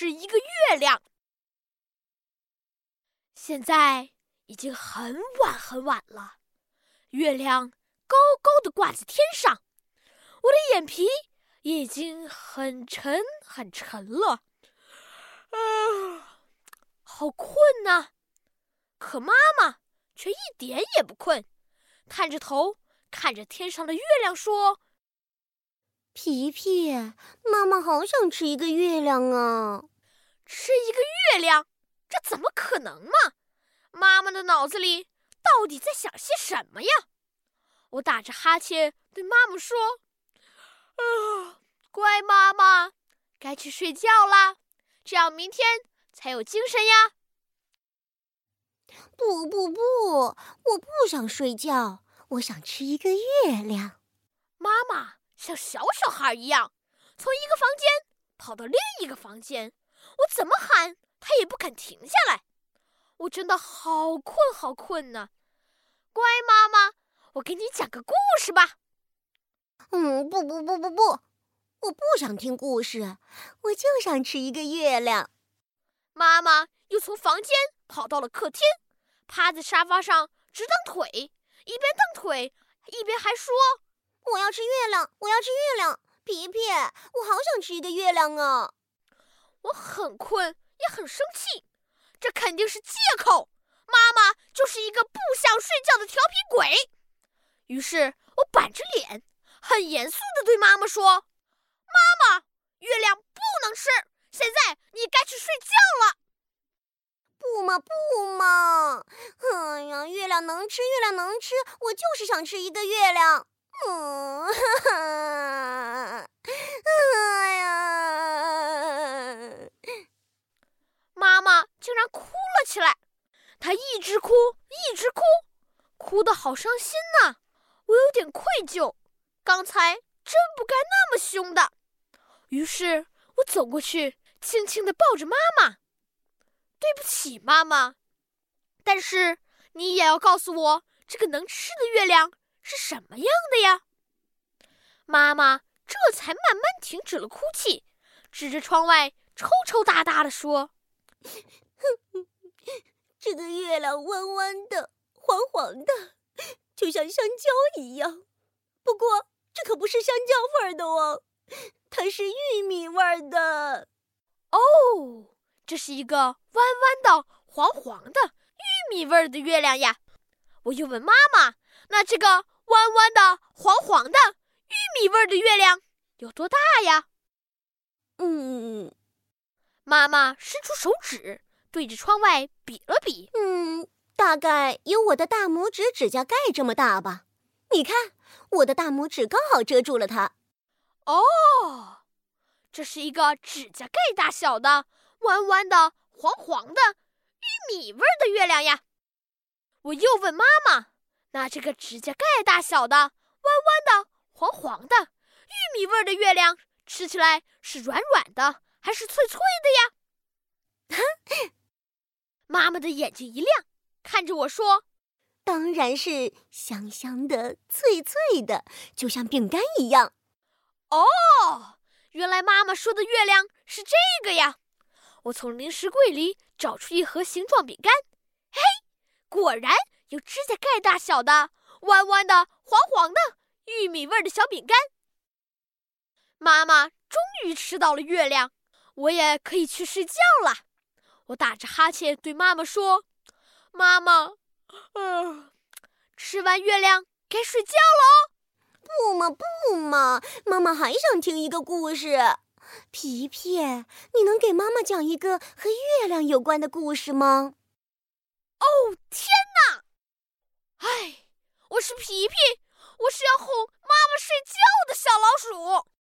是一个月亮。现在已经很晚很晚了，月亮高高的挂在天上，我的眼皮已经很沉很沉了，啊，好困呐！可妈妈却一点也不困，探着头看着天上的月亮说：“皮皮，妈妈好想吃一个月亮啊！吃一个月亮，这怎么可能嘛？妈妈的脑子里到底在想些什么呀？”我打着哈欠对妈妈说：“啊，乖妈妈，该去睡觉啦，这样明天才有精神呀。”不不不，我不想睡觉，我想吃一个月亮。妈妈像小小孩一样，从一个房间跑到另一个房间，我怎么喊她也不肯停下来。我真的好困好困呢。乖妈妈，我给你讲个故事吧。嗯，不不不不不，我不想听故事，我就想吃一个月亮。妈妈又从房间跑到了客厅。趴在沙发上直蹬腿，一边蹬腿一边还说：“我要吃月亮，我要吃月亮。”皮皮，我好想吃一个月亮啊！很困，也很生气，这肯定是借口。妈妈就是一个不想睡觉的调皮鬼。于是我板着脸，很严肃地对妈妈说：“妈妈，月亮不能吃，现在你该去睡觉了。”不嘛不嘛！哎呀，月亮能吃，月亮能吃，我就是想吃一个月亮。嗯，呀，妈妈竟然哭了起来，她一直哭，一直哭，哭得好伤心呐。我有点愧疚，刚才真不该那么凶的。于是我走过去，轻轻地抱着妈妈。对不起，妈妈。但是你也要告诉我，这个能吃的月亮是什么样的呀？妈妈这才慢慢停止了哭泣，指着窗外抽抽搭搭的说：“ 这个月亮弯弯的、黄黄的，就像香蕉一样。不过这可不是香蕉味儿的哦，它是玉米味儿的。”哦。这是一个弯弯的、黄黄的玉米味儿的月亮呀！我又问妈妈：“那这个弯弯的、黄黄的玉米味儿的月亮有多大呀？”嗯，妈妈伸出手指，对着窗外比了比。嗯，大概有我的大拇指指甲盖这么大吧。你看，我的大拇指刚好遮住了它。哦，这是一个指甲盖大小的。弯弯的、黄黄的玉米味的月亮呀！我又问妈妈：“那这个指甲盖大小的、弯弯的、黄黄的玉米味的月亮，吃起来是软软的还是脆脆的呀？” 妈妈的眼睛一亮，看着我说：“当然是香香的、脆脆的，就像饼干一样。”哦，原来妈妈说的月亮是这个呀！我从零食柜里找出一盒形状饼干，嘿，果然有指甲盖大小的、弯弯的、黄黄的玉米味的小饼干。妈妈终于吃到了月亮，我也可以去睡觉了。我打着哈欠对妈妈说：“妈妈，啊，吃完月亮该睡觉了。”不嘛不嘛，妈妈还想听一个故事。皮皮，你能给妈妈讲一个和月亮有关的故事吗？哦天哪！哎，我是皮皮，我是要哄妈妈睡觉的小老鼠。